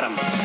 got him.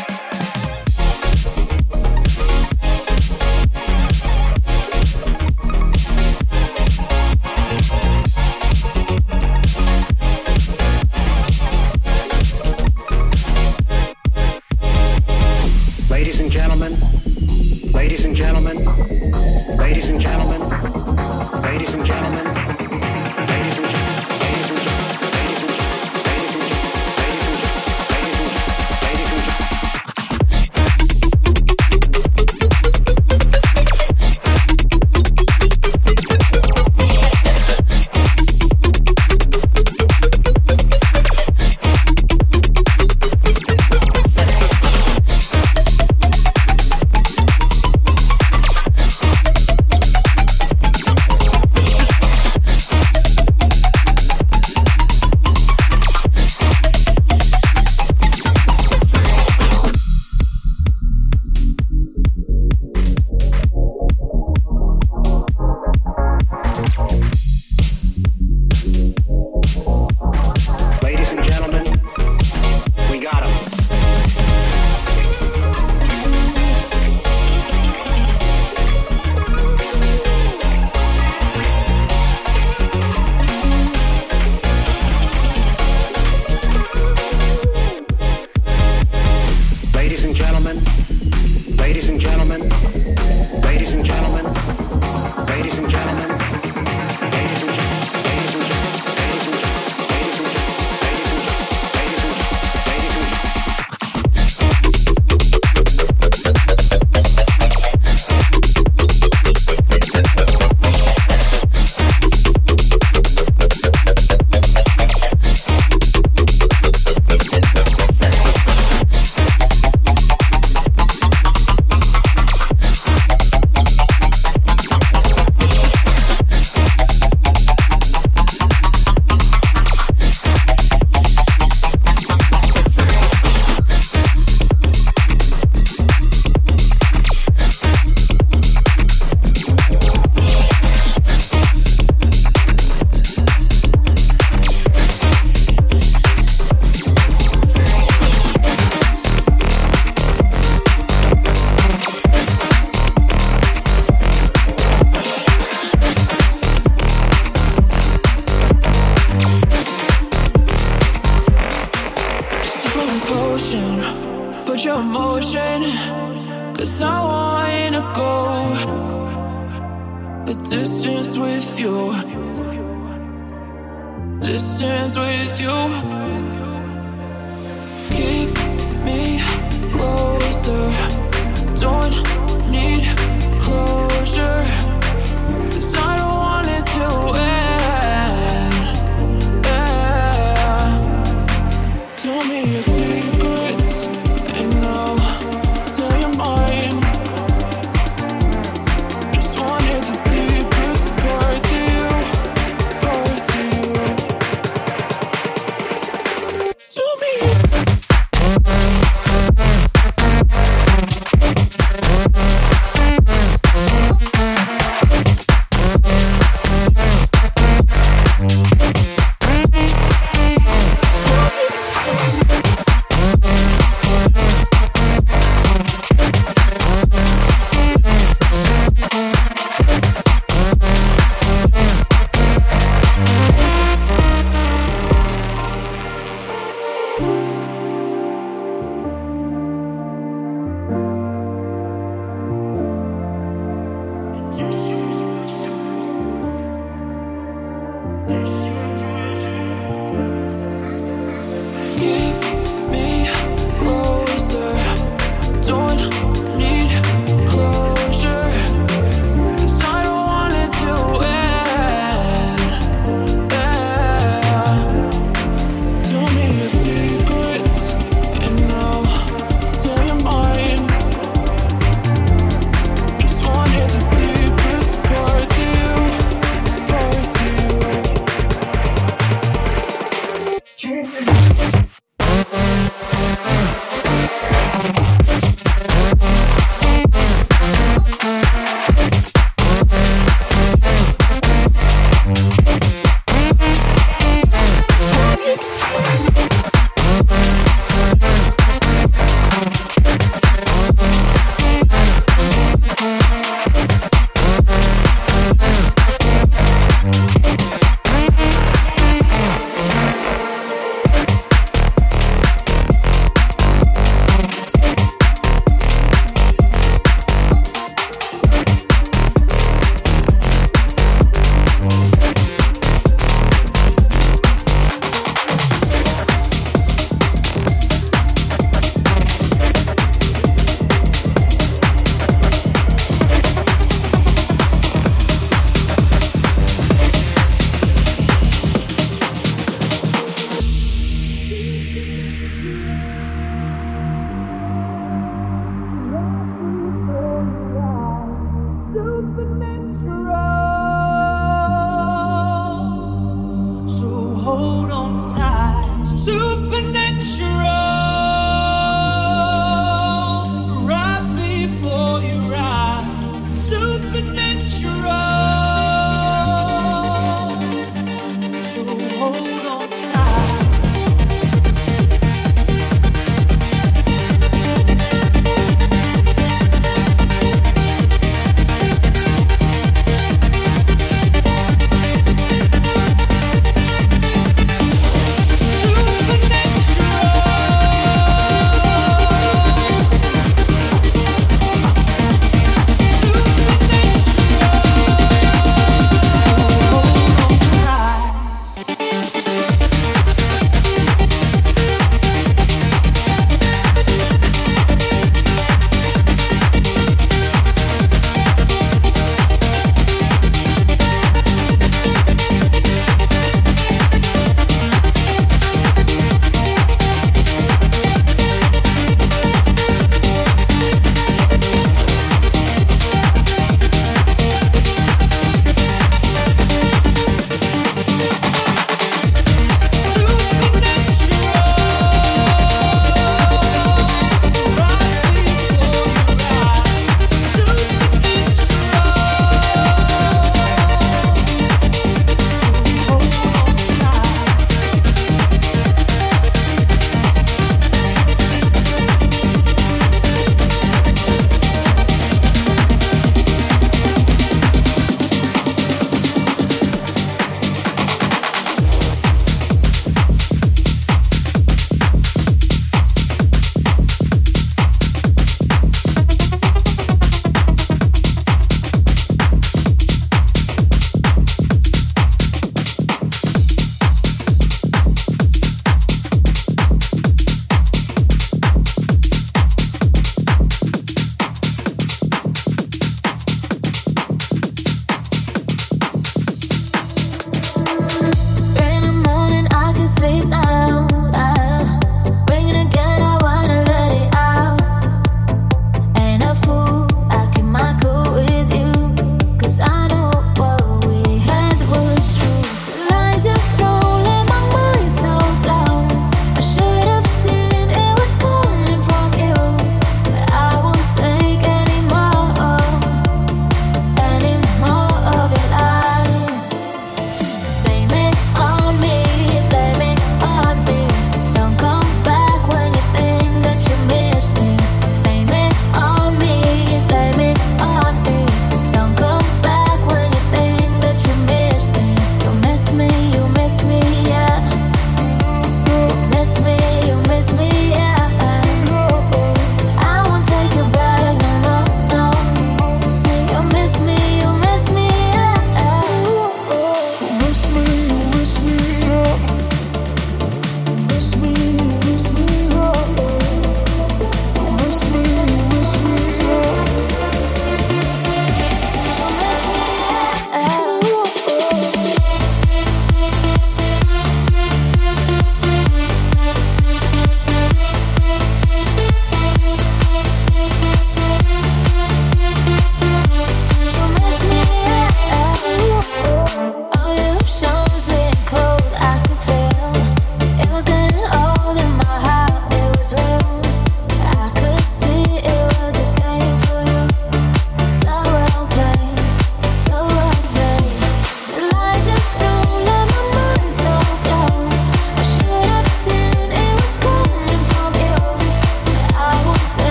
lose your motion. Cause I wanna go the distance with you. Distance with you. Keep me closer.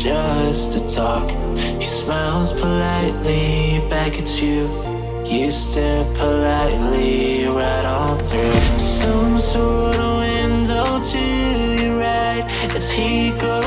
just to talk. He smiles politely back at you. You stare politely right on through some sort of window to your right as he goes.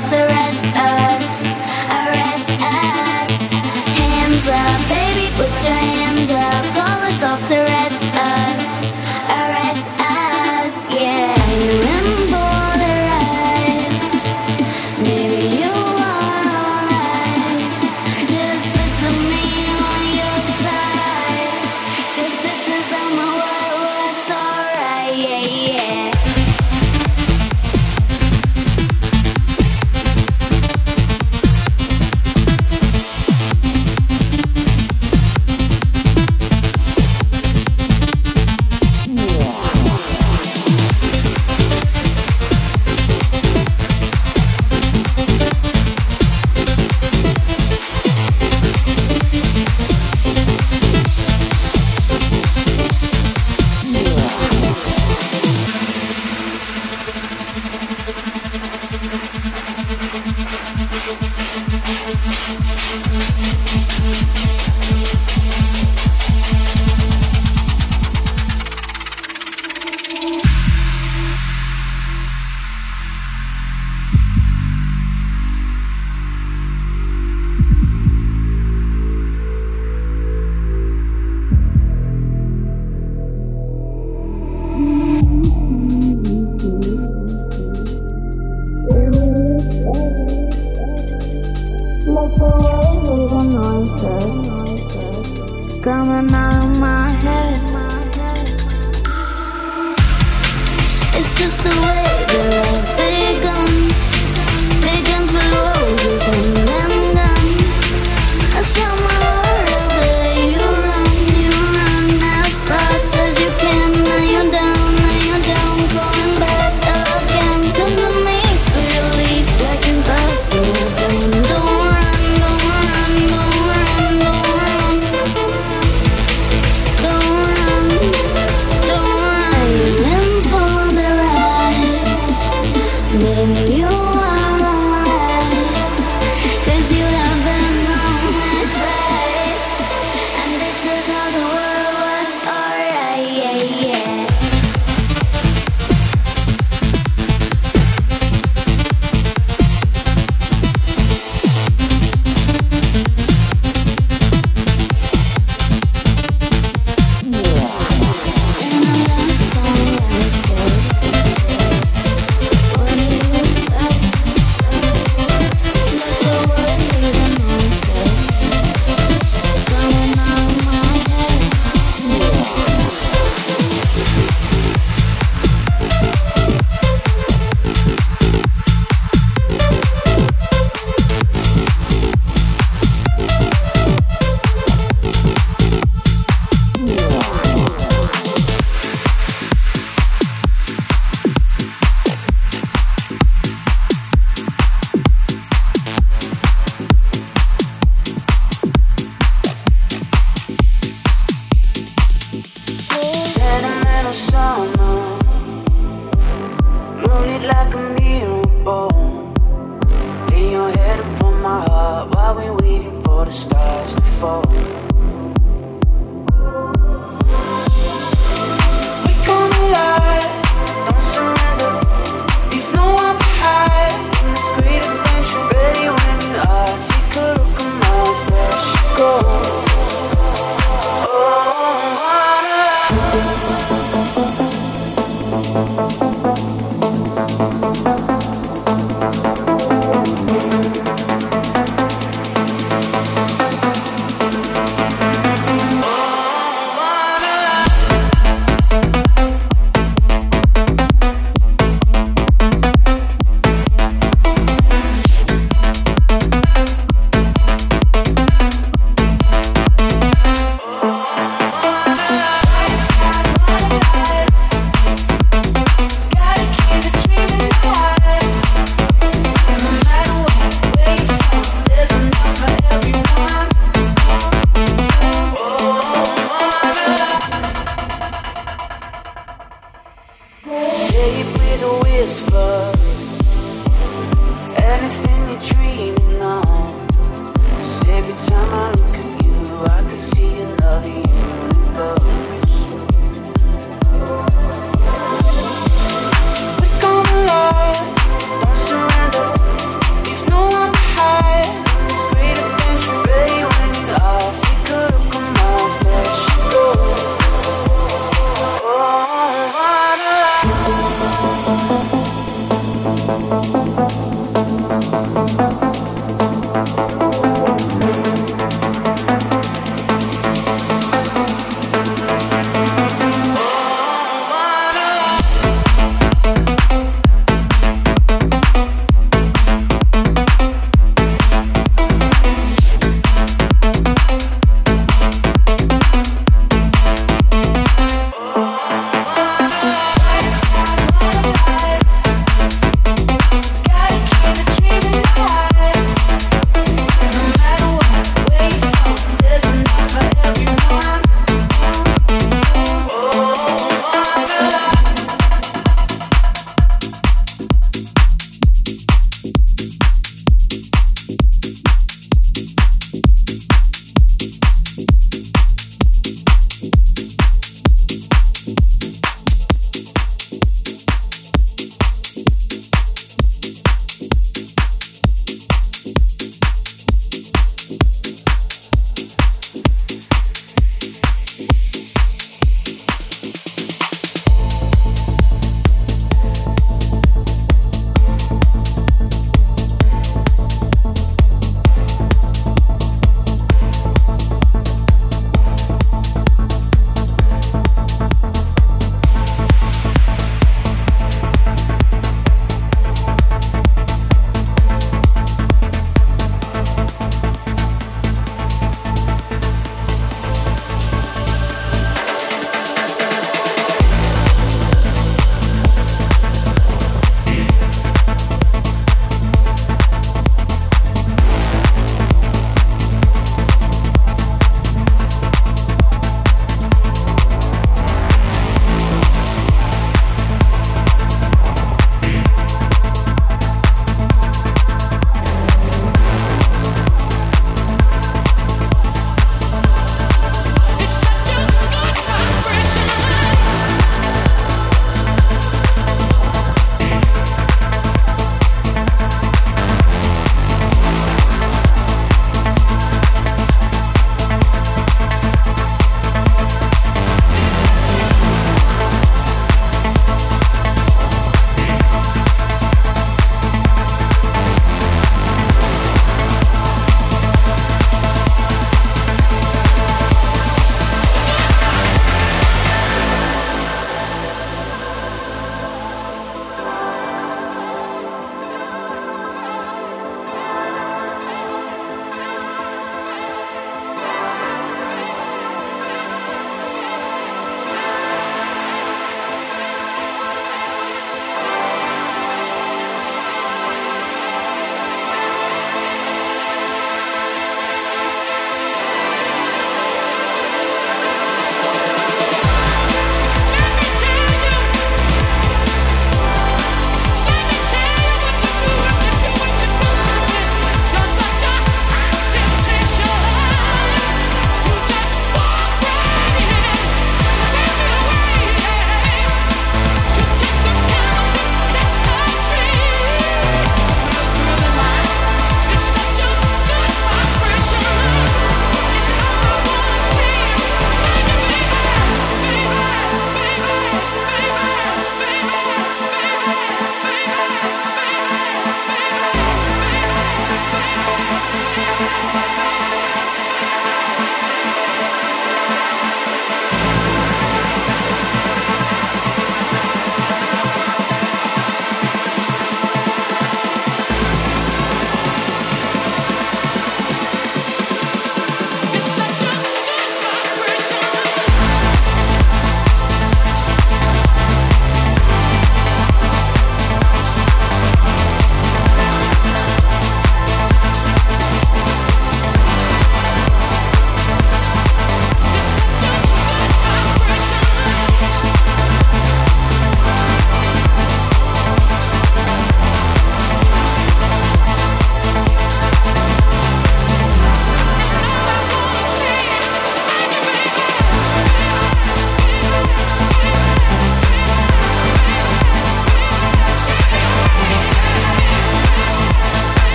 All the cops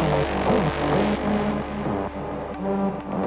Thank you.